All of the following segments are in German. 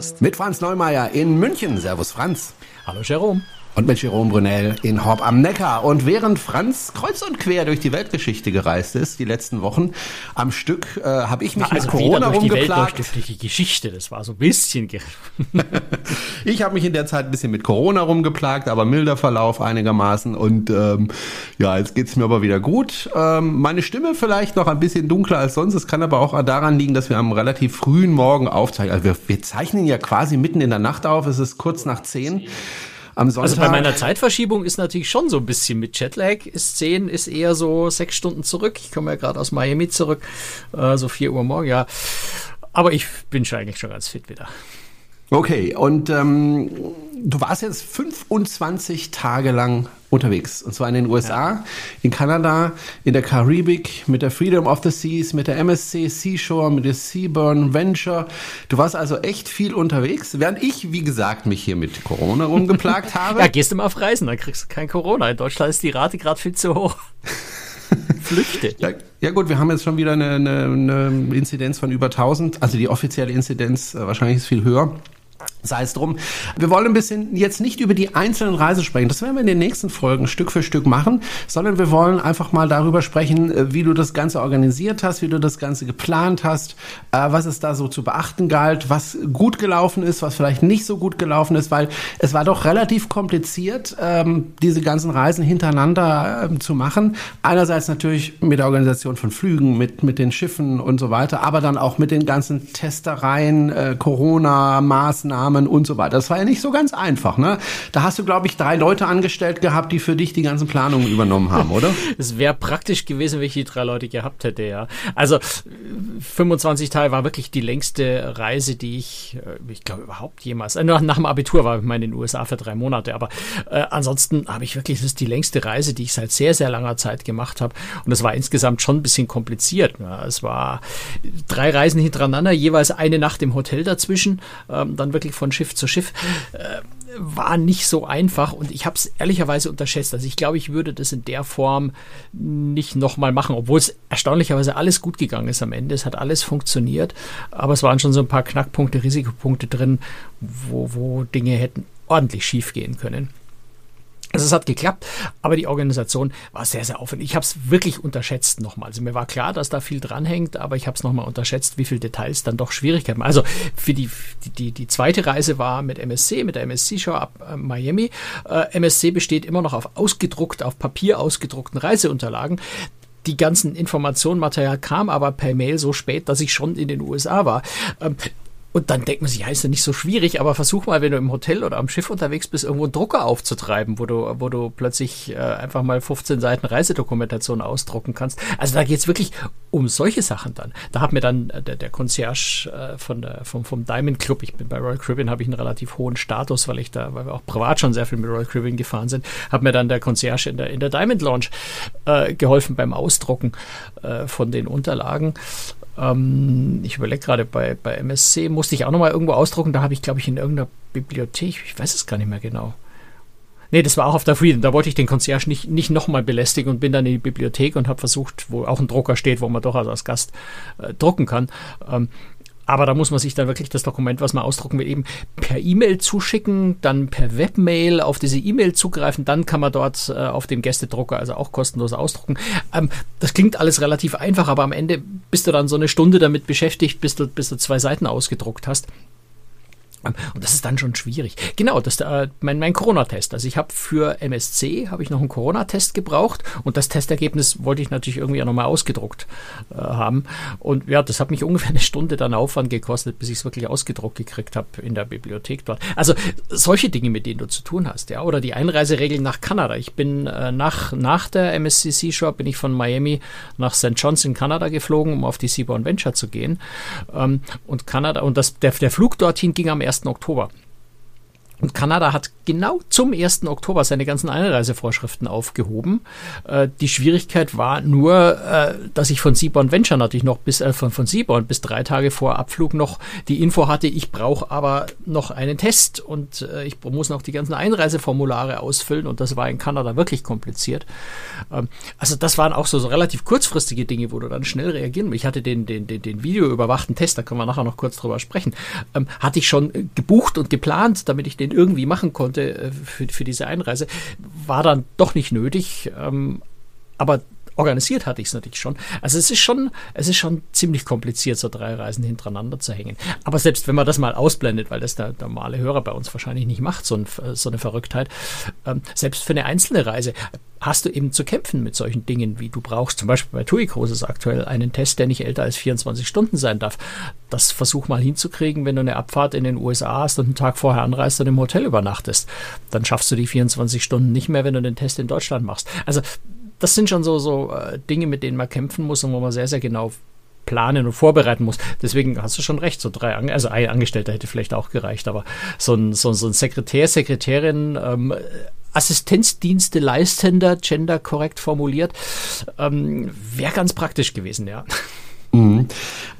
Kreuzfahrt-Podcast. Mit Franz Neumeier in München. Servus Franz. Hallo Jerome. Und mit Jerome Brunel in Horb am Neckar. Und während Franz kreuz und quer durch die Weltgeschichte gereist ist, die letzten Wochen am Stück, äh, habe ich mich Na, also mit Corona durch die Welt, rumgeplagt. durch, durch die Geschichte, das war so ein bisschen... Ich habe mich in der Zeit ein bisschen mit Corona rumgeplagt, aber milder Verlauf einigermaßen. Und ähm, ja, jetzt geht's mir aber wieder gut. Ähm, meine Stimme vielleicht noch ein bisschen dunkler als sonst. Es kann aber auch daran liegen, dass wir am relativ frühen Morgen aufzeichnen. Also wir, wir zeichnen ja quasi mitten in der Nacht auf. Es ist kurz nach zehn. Am Sonntag. Also bei meiner Zeitverschiebung ist natürlich schon so ein bisschen mit Jetlag. Ist 10, ist eher so sechs Stunden zurück. Ich komme ja gerade aus Miami zurück, äh, so 4 Uhr morgen, ja. Aber ich bin schon eigentlich schon ganz fit wieder. Okay, und ähm, du warst jetzt 25 Tage lang unterwegs. Und zwar in den USA, in Kanada, in der Karibik, mit der Freedom of the Seas, mit der MSC Seashore, mit der Seaburn Venture. Du warst also echt viel unterwegs, während ich, wie gesagt, mich hier mit Corona rumgeplagt habe. Ja, gehst du mal auf Reisen, dann kriegst du kein Corona. In Deutschland ist die Rate gerade viel zu hoch. Flüchte. Ja, ja gut, wir haben jetzt schon wieder eine, eine, eine Inzidenz von über 1000. Also die offizielle Inzidenz äh, wahrscheinlich ist viel höher. Sei es drum. Wir wollen ein bisschen jetzt nicht über die einzelnen Reisen sprechen. Das werden wir in den nächsten Folgen Stück für Stück machen, sondern wir wollen einfach mal darüber sprechen, äh, wie du das Ganze organisiert hast, wie du das Ganze geplant hast, äh, was es da so zu beachten galt, was gut gelaufen ist, was vielleicht nicht so gut gelaufen ist, weil es war doch relativ kompliziert, ähm, diese ganzen Reisen hintereinander ähm, zu machen. Einerseits natürlich mit der Organisation von Flügen, mit, mit den Schiffen und so weiter, aber dann auch mit den ganzen Testereien, äh, Corona-Maßnahmen und so weiter. Das war ja nicht so ganz einfach. Ne? Da hast du, glaube ich, drei Leute angestellt gehabt, die für dich die ganzen Planungen übernommen haben, oder? Es wäre praktisch gewesen, wenn ich die drei Leute gehabt hätte, ja. Also 25 Tage war wirklich die längste Reise, die ich, äh, ich glaube, überhaupt jemals. Äh, nach, nach dem Abitur war ich mal in den USA für drei Monate, aber äh, ansonsten habe ich wirklich, das ist die längste Reise, die ich seit sehr, sehr langer Zeit gemacht habe. Und es war insgesamt schon ein bisschen kompliziert. Ja. Es war drei Reisen hintereinander, jeweils eine Nacht im Hotel dazwischen, ähm, dann wirklich von Schiff zu Schiff. Äh, war nicht so einfach und ich habe es ehrlicherweise unterschätzt. Also ich glaube, ich würde das in der Form nicht nochmal machen, obwohl es erstaunlicherweise alles gut gegangen ist am Ende. Es hat alles funktioniert, aber es waren schon so ein paar Knackpunkte, Risikopunkte drin, wo, wo Dinge hätten ordentlich schief gehen können. Also es hat geklappt, aber die Organisation war sehr, sehr aufwendig. Ich habe es wirklich unterschätzt nochmal. Also mir war klar, dass da viel dranhängt, aber ich habe es nochmal unterschätzt, wie viele Details dann doch Schwierigkeiten. Also für die, die, die zweite Reise war mit MSC, mit der MSC-Show ab äh, Miami. Äh, MSC besteht immer noch auf ausgedruckt, auf Papier ausgedruckten Reiseunterlagen. Die ganzen Informationen, Material kam aber per Mail so spät, dass ich schon in den USA war. Und dann denkt man sich, ja, ist ja nicht so schwierig, aber versuch mal, wenn du im Hotel oder am Schiff unterwegs bist, irgendwo einen Drucker aufzutreiben, wo du, wo du plötzlich äh, einfach mal 15 Seiten Reisedokumentation ausdrucken kannst. Also da geht's wirklich um solche Sachen dann. Da hat mir dann äh, der, der Concierge äh, von der, vom, vom Diamond Club, ich bin bei Royal Caribbean, habe ich einen relativ hohen Status, weil ich da, weil wir auch privat schon sehr viel mit Royal Caribbean gefahren sind, hat mir dann der Concierge in der, in der Diamond Lounge äh, geholfen beim Ausdrucken äh, von den Unterlagen. Ähm, ich überlege gerade, bei, bei MSC musste ich auch nochmal irgendwo ausdrucken. Da habe ich, glaube ich, in irgendeiner Bibliothek, ich weiß es gar nicht mehr genau. Nee, das war auch auf der Freedom. Da wollte ich den Concierge nicht, nicht nochmal belästigen und bin dann in die Bibliothek und habe versucht, wo auch ein Drucker steht, wo man doch als Gast äh, drucken kann. Ähm, aber da muss man sich dann wirklich das Dokument, was man ausdrucken will, eben per E-Mail zuschicken, dann per Webmail auf diese E-Mail zugreifen, dann kann man dort äh, auf dem Gästedrucker also auch kostenlos ausdrucken. Ähm, das klingt alles relativ einfach, aber am Ende bist du dann so eine Stunde damit beschäftigt, bis du, bis du zwei Seiten ausgedruckt hast. Ähm, Und das ist dann schon schwierig. Genau, das äh, mein, mein Corona-Test. Also ich habe für MSC habe ich noch einen Corona-Test gebraucht und das Testergebnis wollte ich natürlich irgendwie auch nochmal ausgedruckt äh, haben. Und ja, das hat mich ungefähr eine Stunde dann Aufwand gekostet, bis ich es wirklich ausgedruckt gekriegt habe in der Bibliothek dort. Also solche Dinge, mit denen du zu tun hast, ja. Oder die Einreiseregeln nach Kanada. Ich bin äh, nach, nach der MSCC Show bin ich von Miami nach St. John's in Kanada geflogen, um auf die Seaborn Venture zu gehen. Ähm, und Kanada, und das, der, der Flug dorthin ging am 1. Oktober. Und Kanada hat genau zum 1. Oktober seine ganzen Einreisevorschriften aufgehoben. Äh, die Schwierigkeit war nur, äh, dass ich von Seaborn Venture natürlich noch bis äh, von, von Seaborn bis drei Tage vor Abflug noch die Info hatte, ich brauche aber noch einen Test und äh, ich muss noch die ganzen Einreiseformulare ausfüllen und das war in Kanada wirklich kompliziert. Ähm, also das waren auch so, so relativ kurzfristige Dinge, wo du dann schnell reagieren musst. Ich hatte den, den, den, den videoüberwachten Test, da können wir nachher noch kurz drüber sprechen, ähm, hatte ich schon gebucht und geplant, damit ich den irgendwie machen konnte äh, für, für diese Einreise. War dann doch nicht nötig, ähm, aber organisiert hatte ich es natürlich schon. Also es ist schon, es ist schon ziemlich kompliziert, so drei Reisen hintereinander zu hängen. Aber selbst wenn man das mal ausblendet, weil das der normale Hörer bei uns wahrscheinlich nicht macht, so, ein, so eine Verrücktheit, ähm, selbst für eine einzelne Reise hast du eben zu kämpfen mit solchen Dingen, wie du brauchst zum Beispiel bei TUI Cruises aktuell einen Test, der nicht älter als 24 Stunden sein darf. Das versuch mal hinzukriegen, wenn du eine Abfahrt in den USA hast und einen Tag vorher anreist und im Hotel übernachtest. Dann schaffst du die 24 Stunden nicht mehr, wenn du den Test in Deutschland machst. Also das sind schon so, so äh, Dinge, mit denen man kämpfen muss und wo man sehr, sehr genau planen und vorbereiten muss. Deswegen hast du schon recht, so drei, also ein Angestellter hätte vielleicht auch gereicht, aber so ein, so, so ein Sekretär, Sekretärin, ähm, Assistenzdienste leistender, gender korrekt formuliert, ähm, wäre ganz praktisch gewesen, ja. Mhm.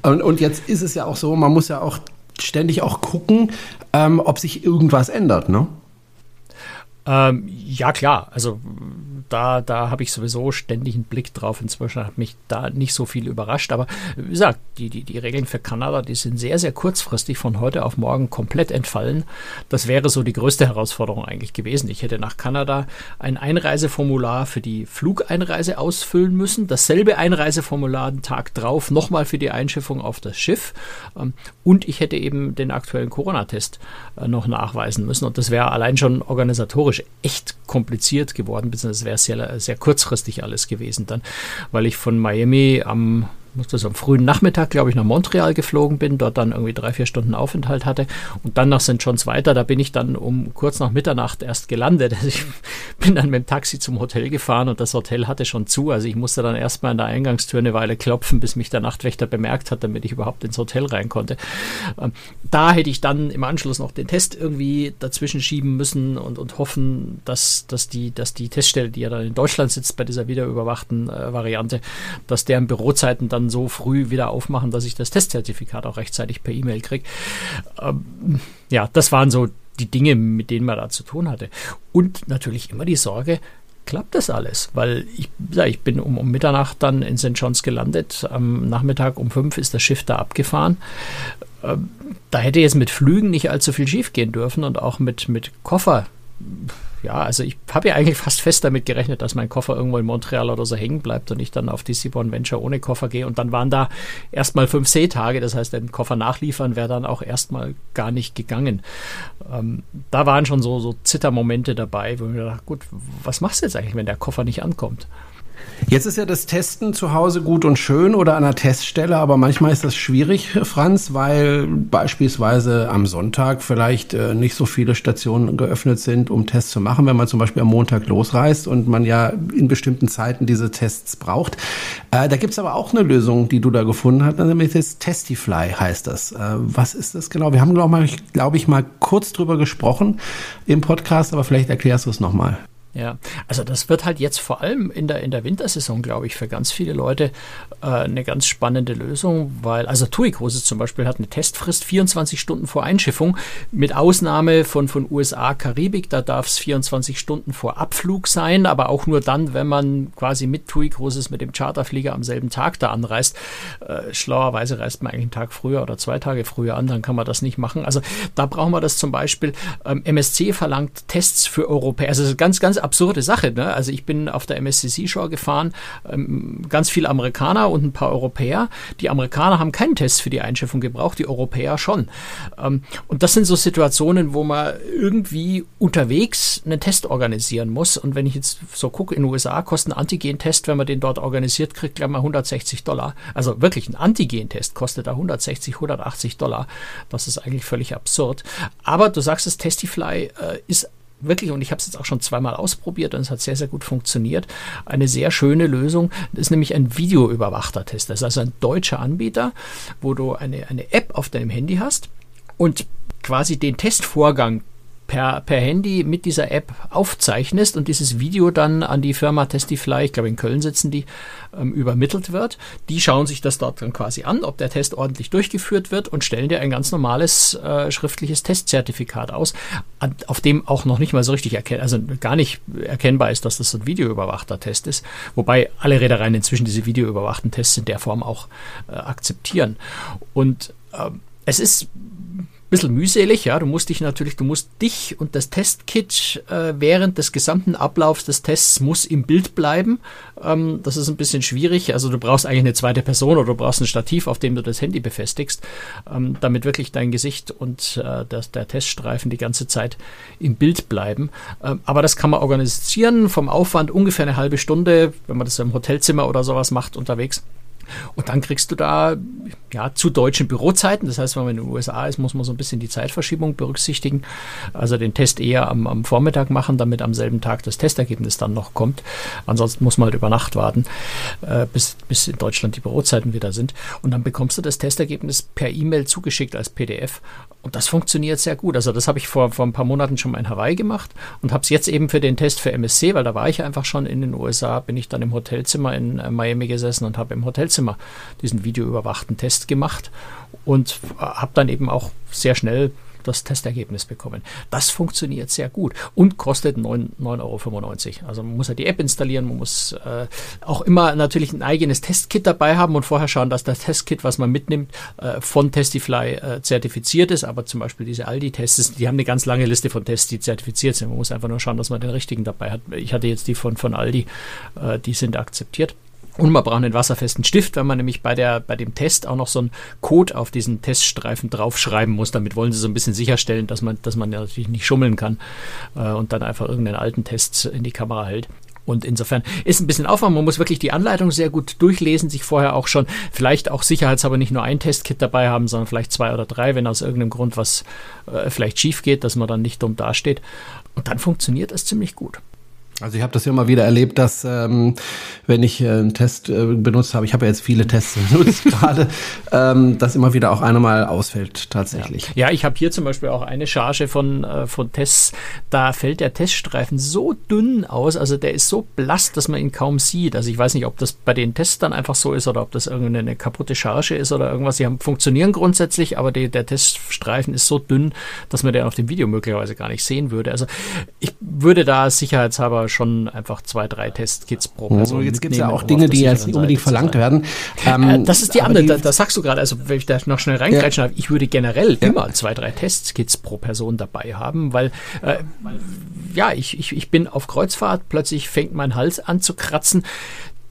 Und, und jetzt ist es ja auch so, man muss ja auch ständig auch gucken, ähm, ob sich irgendwas ändert, ne? Ähm, ja, klar. Also da, da habe ich sowieso ständig einen Blick drauf. Inzwischen hat mich da nicht so viel überrascht. Aber wie gesagt, die, die, die Regeln für Kanada, die sind sehr, sehr kurzfristig von heute auf morgen komplett entfallen. Das wäre so die größte Herausforderung eigentlich gewesen. Ich hätte nach Kanada ein Einreiseformular für die Flugeinreise ausfüllen müssen. Dasselbe Einreiseformular den Tag drauf nochmal für die Einschiffung auf das Schiff. Ähm, und ich hätte eben den aktuellen Corona-Test äh, noch nachweisen müssen. Und das wäre allein schon organisatorisch echt kompliziert geworden, beziehungsweise wäre sehr, sehr kurzfristig alles gewesen dann, weil ich von Miami am muss das am frühen Nachmittag, glaube ich, nach Montreal geflogen bin, dort dann irgendwie drei, vier Stunden Aufenthalt hatte und dann nach St. John's weiter. Da bin ich dann um kurz nach Mitternacht erst gelandet. Also ich bin dann mit dem Taxi zum Hotel gefahren und das Hotel hatte schon zu. Also ich musste dann erstmal an der Eingangstür eine Weile klopfen, bis mich der Nachtwächter bemerkt hat, damit ich überhaupt ins Hotel rein konnte. Ähm, da hätte ich dann im Anschluss noch den Test irgendwie dazwischen schieben müssen und, und hoffen, dass, dass, die, dass die Teststelle, die ja dann in Deutschland sitzt bei dieser wiederüberwachten äh, Variante, dass deren Bürozeiten dann dann so früh wieder aufmachen, dass ich das Testzertifikat auch rechtzeitig per E-Mail kriege. Ähm, ja, das waren so die Dinge, mit denen man da zu tun hatte. Und natürlich immer die Sorge, klappt das alles? Weil ich, ja, ich bin um, um Mitternacht dann in St. John's gelandet. Am Nachmittag um fünf ist das Schiff da abgefahren. Ähm, da hätte jetzt mit Flügen nicht allzu viel schief gehen dürfen und auch mit, mit Koffer ja, also ich habe ja eigentlich fast fest damit gerechnet, dass mein Koffer irgendwo in Montreal oder so hängen bleibt und ich dann auf die Seaborn Venture ohne Koffer gehe. Und dann waren da erstmal fünf Seetage, das heißt, den Koffer nachliefern wäre dann auch erstmal gar nicht gegangen. Ähm, da waren schon so, so Zittermomente dabei, wo ich mir dachte, gut, was machst du jetzt eigentlich, wenn der Koffer nicht ankommt? Jetzt ist ja das Testen zu Hause gut und schön oder an der Teststelle, aber manchmal ist das schwierig, Franz, weil beispielsweise am Sonntag vielleicht äh, nicht so viele Stationen geöffnet sind, um Tests zu machen, wenn man zum Beispiel am Montag losreist und man ja in bestimmten Zeiten diese Tests braucht. Äh, da gibt's aber auch eine Lösung, die du da gefunden hast, nämlich das Testifly heißt das. Äh, was ist das genau? Wir haben, glaube ich, glaub ich, mal kurz drüber gesprochen im Podcast, aber vielleicht erklärst du es nochmal. Ja, also das wird halt jetzt vor allem in der, in der Wintersaison, glaube ich, für ganz viele Leute äh, eine ganz spannende Lösung, weil, also TUI Cruises zum Beispiel hat eine Testfrist 24 Stunden vor Einschiffung, mit Ausnahme von, von USA, Karibik, da darf es 24 Stunden vor Abflug sein, aber auch nur dann, wenn man quasi mit TUI Cruises mit dem Charterflieger am selben Tag da anreist. Äh, schlauerweise reist man eigentlich einen Tag früher oder zwei Tage früher an, dann kann man das nicht machen. Also da brauchen wir das zum Beispiel. Ähm, MSC verlangt Tests für Europäer, also ganz, ganz absurde Sache. Ne? Also ich bin auf der MSCC-Show gefahren, ähm, ganz viele Amerikaner und ein paar Europäer. Die Amerikaner haben keinen Test für die Einschiffung gebraucht, die Europäer schon. Ähm, und das sind so Situationen, wo man irgendwie unterwegs einen Test organisieren muss. Und wenn ich jetzt so gucke, in den USA kostet ein Antigen-Test, wenn man den dort organisiert kriegt, gleich mal 160 Dollar. Also wirklich ein Antigen-Test kostet da 160, 180 Dollar. Das ist eigentlich völlig absurd. Aber du sagst es, Testifly äh, ist wirklich, und ich habe es jetzt auch schon zweimal ausprobiert und es hat sehr, sehr gut funktioniert, eine sehr schöne Lösung. Das ist nämlich ein videoüberwachter Test. Das ist also ein deutscher Anbieter, wo du eine, eine App auf deinem Handy hast und quasi den Testvorgang per, per Handy mit dieser App aufzeichnest und dieses Video dann an die Firma Testify, ich glaube in Köln sitzen die, ähm, übermittelt wird. Die schauen sich das dort dann quasi an, ob der Test ordentlich durchgeführt wird und stellen dir ein ganz normales äh, schriftliches Testzertifikat aus, an, auf dem auch noch nicht mal so richtig erkennt, also gar nicht erkennbar ist, dass das so ein videoüberwachter Test ist. Wobei alle Reedereien inzwischen diese videoüberwachten Tests in der Form auch äh, akzeptieren. Und äh, es ist bisschen mühselig, ja. Du musst dich natürlich, du musst dich und das Testkit äh, während des gesamten Ablaufs des Tests muss im Bild bleiben. Ähm, das ist ein bisschen schwierig. Also du brauchst eigentlich eine zweite Person oder du brauchst ein Stativ, auf dem du das Handy befestigst, ähm, damit wirklich dein Gesicht und äh, der, der Teststreifen die ganze Zeit im Bild bleiben. Ähm, aber das kann man organisieren vom Aufwand ungefähr eine halbe Stunde, wenn man das im Hotelzimmer oder sowas macht unterwegs. Und dann kriegst du da ja zu deutschen Bürozeiten. Das heißt, wenn man in den USA ist, muss man so ein bisschen die Zeitverschiebung berücksichtigen. Also den Test eher am, am Vormittag machen, damit am selben Tag das Testergebnis dann noch kommt. Ansonsten muss man halt über Nacht warten, äh, bis, bis in Deutschland die Bürozeiten wieder sind. Und dann bekommst du das Testergebnis per E-Mail zugeschickt als PDF. Und das funktioniert sehr gut. Also das habe ich vor, vor ein paar Monaten schon mal in Hawaii gemacht und habe es jetzt eben für den Test für MSC, weil da war ich einfach schon in den USA, bin ich dann im Hotelzimmer in äh, Miami gesessen und habe im Hotelzimmer diesen videoüberwachten Test gemacht und äh, habe dann eben auch sehr schnell das Testergebnis bekommen. Das funktioniert sehr gut und kostet 9,95 Euro. Also man muss ja die App installieren, man muss äh, auch immer natürlich ein eigenes Testkit dabei haben und vorher schauen, dass das Testkit, was man mitnimmt, äh, von Testify äh, zertifiziert ist. Aber zum Beispiel diese Aldi-Tests, die haben eine ganz lange Liste von Tests, die zertifiziert sind. Man muss einfach nur schauen, dass man den richtigen dabei hat. Ich hatte jetzt die von, von Aldi, äh, die sind akzeptiert. Und man braucht einen wasserfesten Stift, wenn man nämlich bei, der, bei dem Test auch noch so einen Code auf diesen Teststreifen draufschreiben muss. Damit wollen sie so ein bisschen sicherstellen, dass man, dass man natürlich nicht schummeln kann äh, und dann einfach irgendeinen alten Test in die Kamera hält. Und insofern ist ein bisschen Aufwand. Man muss wirklich die Anleitung sehr gut durchlesen, sich vorher auch schon vielleicht auch sicherheitshalber nicht nur ein Testkit dabei haben, sondern vielleicht zwei oder drei, wenn aus irgendeinem Grund was äh, vielleicht schief geht, dass man dann nicht dumm dasteht. Und dann funktioniert das ziemlich gut. Also ich habe das ja immer wieder erlebt, dass ähm, wenn ich äh, einen Test äh, benutzt habe, ich habe ja jetzt viele Tests benutzt gerade, ähm, dass immer wieder auch einer mal ausfällt tatsächlich. Ja, ja ich habe hier zum Beispiel auch eine Charge von, äh, von Tests, da fällt der Teststreifen so dünn aus, also der ist so blass, dass man ihn kaum sieht. Also ich weiß nicht, ob das bei den Tests dann einfach so ist oder ob das irgendeine kaputte Charge ist oder irgendwas. Sie haben, funktionieren grundsätzlich, aber die, der Teststreifen ist so dünn, dass man den auf dem Video möglicherweise gar nicht sehen würde. Also ich würde da sicherheitshalber schon einfach zwei, drei Testkits pro Person. Oh, jetzt gibt es ja auch Dinge, die jetzt nicht unbedingt verlangt werden. Ähm, äh, das ist die andere, da, das sagst du gerade, also wenn ich da noch schnell reingreifen ja. darf, ich würde generell ja. immer zwei, drei Testkits pro Person dabei haben, weil äh, ja, ich, ich, ich bin auf Kreuzfahrt, plötzlich fängt mein Hals an zu kratzen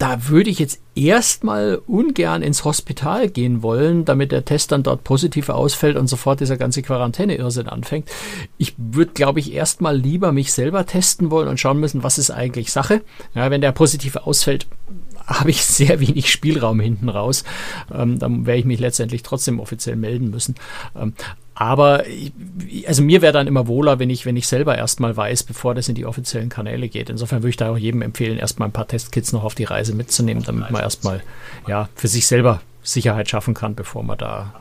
da würde ich jetzt erstmal ungern ins Hospital gehen wollen, damit der Test dann dort positiv ausfällt und sofort dieser ganze Quarantäne-Irrsinn anfängt. Ich würde, glaube ich, erstmal lieber mich selber testen wollen und schauen müssen, was ist eigentlich Sache. Ja, wenn der positiv ausfällt, habe ich sehr wenig Spielraum hinten raus. Ähm, dann werde ich mich letztendlich trotzdem offiziell melden müssen. Ähm, aber also mir wäre dann immer wohler, wenn ich, wenn ich selber erstmal weiß, bevor das in die offiziellen Kanäle geht. Insofern würde ich da auch jedem empfehlen, erstmal ein paar Testkits noch auf die Reise mitzunehmen, damit man erstmal ja für sich selber Sicherheit schaffen kann, bevor man da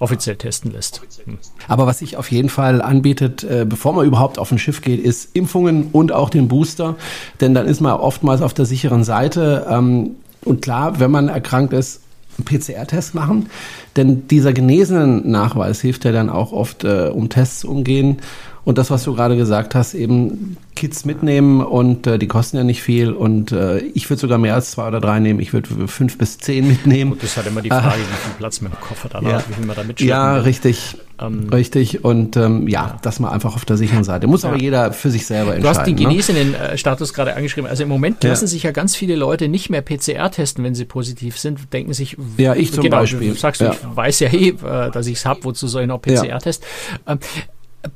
offiziell testen lässt. Hm. Aber was sich auf jeden Fall anbietet, äh, bevor man überhaupt auf ein Schiff geht, ist Impfungen und auch den Booster. Denn dann ist man oftmals auf der sicheren Seite. Ähm, und klar, wenn man erkrankt ist, einen PCR-Test machen. Denn dieser genesenen Nachweis hilft ja dann auch oft, äh, um Tests umgehen. Und das, was du gerade gesagt hast, eben Kits mitnehmen und äh, die kosten ja nicht viel. Und äh, ich würde sogar mehr als zwei oder drei nehmen. Ich würde fünf bis zehn mitnehmen. Gut, das ist halt immer die Frage, wie viel Platz mit dem Koffer da ja. wie viel man da mitschleppen Ja, will. richtig. Ähm, richtig. Und ähm, ja, ja, dass man einfach auf der sicheren Seite. Muss ja. aber jeder für sich selber entscheiden. Du hast den Genesenen-Status ne? gerade angeschrieben. Also im Moment lassen sich ja ganz viele Leute nicht mehr PCR testen, wenn sie positiv sind. Denken sich, ja, ich zum genau, Beispiel. Sagst du, ich weiß ja eh, äh, dass ich es habe, wozu soll ich noch PCR-Test? Ähm,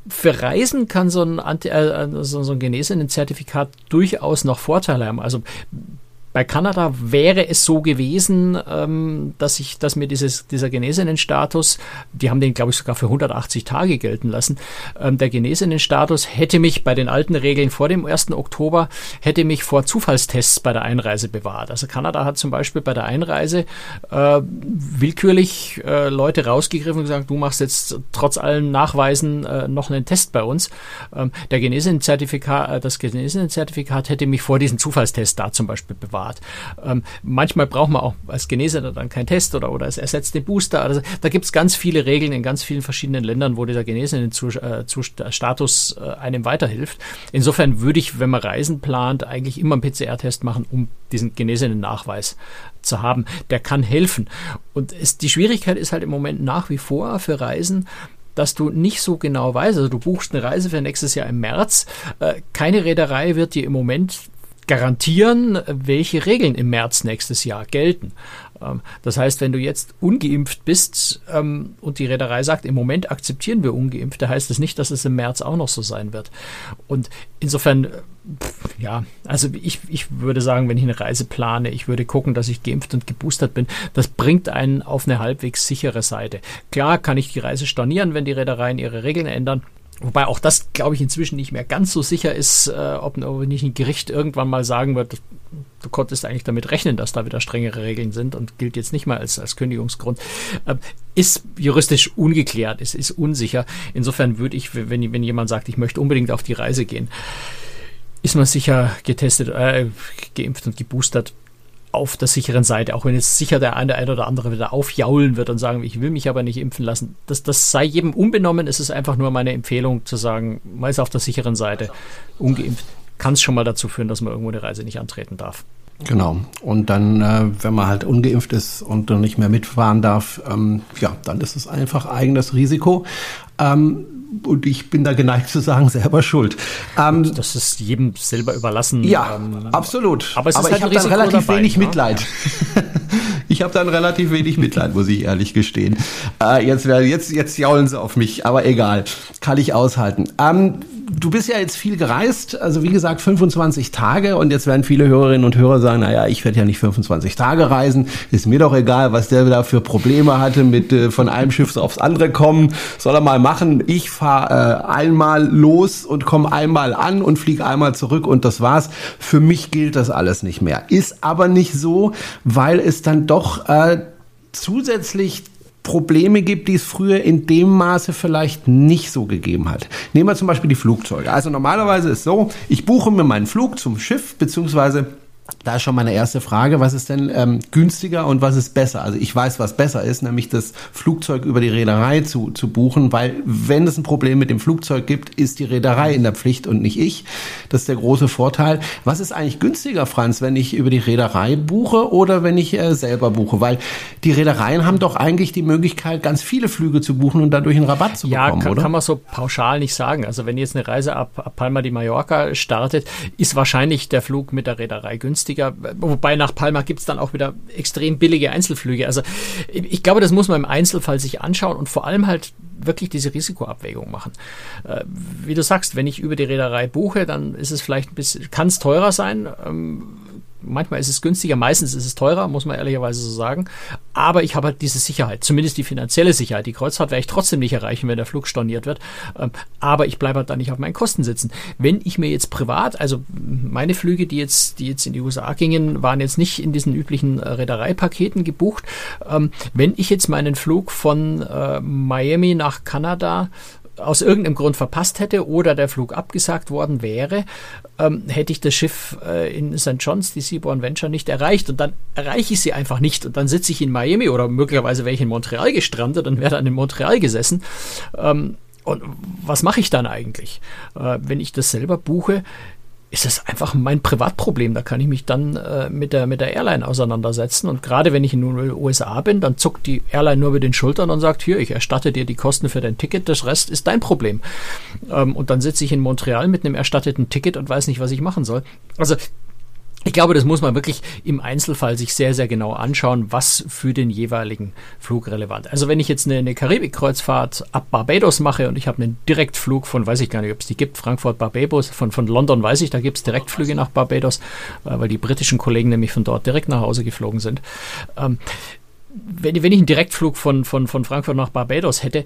für Reisen kann so ein, Anti, äh, so, ein genesenen Zertifikat durchaus noch Vorteile haben. Also Bei Kanada wäre es so gewesen, ähm, dass ich, dass mir dieses, dieser genesenen Status, die haben den, glaube ich, sogar für 180 Tage gelten lassen, ähm, der genesenen Status hätte mich bei den alten Regeln vor dem 1. Oktober, hätte mich vor Zufallstests bei der Einreise bewahrt. Also Kanada hat zum Beispiel bei der Einreise äh, willkürlich äh, Leute rausgegriffen und gesagt, du machst jetzt trotz allen Nachweisen äh, noch einen Test bei uns. Ähm, der Genesenen-Zertifikat, äh, das Genesenen-Zertifikat hätte mich vor diesem Zufallstest da zum Beispiel bewahrt. Ähm, manchmal braucht man auch als Genesener dann keinen Test oder, oder es ersetzt den Booster. Also da gibt es ganz viele Regeln in ganz vielen verschiedenen Ländern, wo dieser Genesenen-Status äh, äh, einem weiterhilft. Insofern würde ich, wenn man Reisen plant, eigentlich immer einen PCR-Test machen, um diesen genesenen Nachweis zu haben. Der kann helfen. Und es, die Schwierigkeit ist halt im Moment nach wie vor für Reisen, dass du nicht so genau weißt. Also du buchst eine Reise für nächstes Jahr im März. Äh, keine Reederei wird dir im Moment garantieren, welche Regeln im März nächstes Jahr gelten. Ähm, das heißt, wenn du jetzt ungeimpft bist ähm, und die Reederei sagt, im Moment akzeptieren wir Ungeimpfte, heißt das nicht, dass es im März auch noch so sein wird. Und insofern, ja, also ich, ich würde sagen, wenn ich eine Reise plane, ich würde gucken, dass ich geimpft und geboostert bin. Das bringt einen auf eine halbwegs sichere Seite. Klar kann ich die Reise stornieren, wenn die Reedereien ihre Regeln ändern. Wobei auch das, glaube ich, inzwischen nicht mehr ganz so sicher ist, äh, ob nicht ein Gericht irgendwann mal sagen wird, du konntest eigentlich damit rechnen, dass da wieder strengere Regeln sind und gilt jetzt nicht mal als, als Kündigungsgrund. Äh, ist juristisch ungeklärt, ist, ist unsicher. Insofern würde ich, wenn, wenn jemand sagt, ich möchte unbedingt auf die Reise gehen, ist man sicher getestet, äh, geimpft und geboostert auf der sicheren Seite, auch wenn jetzt sicher der eine, eine oder andere wieder aufjaulen wird und sagen, ich will mich aber nicht impfen lassen. Das, das sei jedem unbenommen. Es ist einfach nur meine Empfehlung zu sagen, man ist auf der sicheren Seite, ungeimpft. Kann es schon mal dazu führen, dass man irgendwo eine Reise nicht antreten darf. Genau. Und dann, äh, wenn man halt ungeimpft ist und dann nicht mehr mitfahren darf, ähm, ja, dann ist es einfach eigenes Risiko. Ähm, und ich bin da geneigt zu sagen, selber schuld. Ähm, das ist jedem selber überlassen. Ja, ähm, absolut. Aber, es ist aber halt ich habe dann relativ dabei, wenig ne? Mitleid. ich habe dann relativ wenig Mitleid, muss ich ehrlich gestehen. Äh, jetzt, jetzt, jetzt jaulen sie auf mich, aber egal, kann ich aushalten. Ähm, du bist ja jetzt viel gereist, also wie gesagt 25 Tage und jetzt werden viele Hörerinnen und Hörer sagen, naja, ich werde ja nicht 25 Tage reisen, ist mir doch egal, was der da für Probleme hatte mit äh, von einem Schiff aufs andere kommen, soll er mal machen. Ich fahre äh, einmal los und komme einmal an und fliege einmal zurück und das war's. Für mich gilt das alles nicht mehr. Ist aber nicht so, weil es dann doch äh, zusätzlich Probleme gibt, die es früher in dem Maße vielleicht nicht so gegeben hat. Nehmen wir zum Beispiel die Flugzeuge. Also normalerweise ist so, ich buche mir meinen Flug zum Schiff, beziehungsweise da ist schon meine erste Frage, was ist denn ähm, günstiger und was ist besser? Also ich weiß, was besser ist, nämlich das Flugzeug über die Reederei zu, zu buchen, weil wenn es ein Problem mit dem Flugzeug gibt, ist die Reederei in der Pflicht und nicht ich. Das ist der große Vorteil. Was ist eigentlich günstiger, Franz, wenn ich über die Reederei buche oder wenn ich äh, selber buche? Weil die Reedereien haben doch eigentlich die Möglichkeit, ganz viele Flüge zu buchen und dadurch einen Rabatt zu ja, bekommen, kann, oder? kann man so pauschal nicht sagen. Also wenn jetzt eine Reise ab, ab Palma de Mallorca startet, ist wahrscheinlich der Flug mit der Reederei günstiger günstiger. Wobei nach Palma gibt es dann auch wieder extrem billige Einzelflüge. Also ich glaube, das muss man im Einzelfall sich anschauen und vor allem halt wirklich diese Risikoabwägung machen. Äh, wie du sagst, wenn ich über die Reederei buche, dann ist es vielleicht ein bisschen, kann es teurer sein. Ähm, manchmal ist es günstiger, meistens ist es teurer, muss man ehrlicherweise so sagen. Aber ich habe halt diese Sicherheit, zumindest die finanzielle Sicherheit. Die Kreuzfahrt werde ich trotzdem nicht erreichen, wenn der Flug storniert wird. Ähm, aber ich bleibe halt da nicht auf meinen Kosten sitzen. Wenn ich mir jetzt privat, also meine Flüge, die jetzt, die jetzt in die USA gingen, waren jetzt nicht in diesen üblichen äh, Reedereipaketen gebucht. Ähm, wenn ich jetzt meinen Flug von äh, Miami nach Kanada aus irgendeinem Grund verpasst hätte oder der Flug abgesagt worden wäre, ähm, hätte ich das Schiff äh, in St. John's, die Seaborn Venture, nicht erreicht. Und dann erreiche ich sie einfach nicht. Und dann sitze ich in Miami oder möglicherweise wäre ich in Montreal gestrandet und wäre dann in Montreal gesessen. Ähm, und was mache ich dann eigentlich? Äh, wenn ich das selber buche, ist es einfach mein Privatproblem. Da kann ich mich dann äh, mit, der, mit der Airline auseinandersetzen. Und gerade wenn ich in den USA bin, dann zuckt die Airline nur mit den Schultern und sagt, hier, ich erstatte dir die Kosten für dein Ticket, das Rest ist dein Problem. Ähm, und dann sitze ich in Montreal mit einem erstatteten Ticket und weiß nicht, was ich machen soll. Also Ich glaube, das muss man wirklich im Einzelfall sich sehr, sehr genau anschauen, was für den jeweiligen Flug relevant. Also wenn ich jetzt eine, eine Karibik-Kreuzfahrt ab Barbados mache und ich habe einen Direktflug von, weiß ich gar nicht, ob es die gibt, Frankfurt, Barbados, von, von London weiß ich, da gibt es Direktflüge nach Barbados, äh, weil die britischen Kollegen nämlich von dort direkt nach Hause geflogen sind. Ähm, wenn, wenn ich einen Direktflug von, von, von Frankfurt nach Barbados hätte,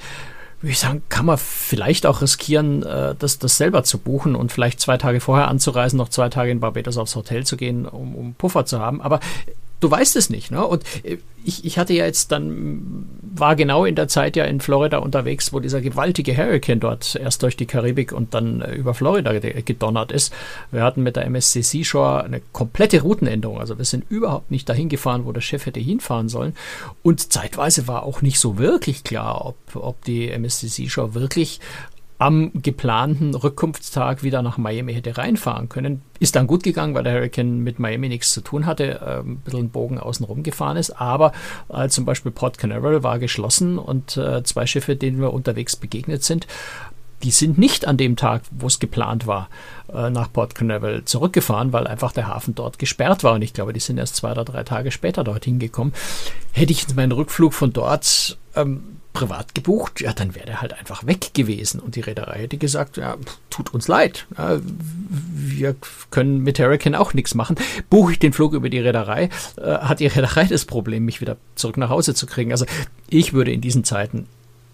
würde ich sagen, kann man vielleicht auch riskieren, äh, das, das selber zu buchen und vielleicht zwei Tage vorher anzureisen, noch zwei Tage in Barbados aufs Hotel zu gehen, um, um Puffer zu haben. Aber du weißt es nicht. Ne? Und äh, ich, ich hatte ja jetzt dann, war genau in der Zeit ja in Florida unterwegs, wo dieser gewaltige Hurricane dort erst durch die Karibik und dann äh, über Florida gedonnert ist. Wir hatten mit der MSC Seashore eine komplette Routenänderung. Also wir sind überhaupt nicht dahin gefahren, wo der Chef hätte hinfahren sollen. Und zeitweise war auch nicht so wirklich klar, ob, ob die MSC Seashore wirklich am geplanten Rückkunftstag wieder nach Miami hätte reinfahren können. Ist dann gut gegangen, weil der Hurricane mit Miami nichts zu tun hatte, äh, ein bisschen Bogen außenrum gefahren ist. Aber äh, zum Beispiel Port Canaveral war geschlossen und äh, zwei Schiffe, denen wir unterwegs begegnet sind, die sind nicht an dem Tag, wo es geplant war, äh, nach Port Canaveral zurückgefahren, weil einfach der Hafen dort gesperrt war. Und ich glaube, die sind erst zwei oder drei Tage später dorthin gekommen. Hätte ich meinen Rückflug von dort ähm, privat gebucht, ja, dann wäre der halt einfach weg gewesen. Und die Reederei hätte gesagt, ja, tut uns leid. Ja, wir können mit Hurricane auch nichts machen. Buche ich den Flug über die Reederei, äh, hat die Reederei das Problem, mich wieder zurück nach Hause zu kriegen. Also ich würde in diesen Zeiten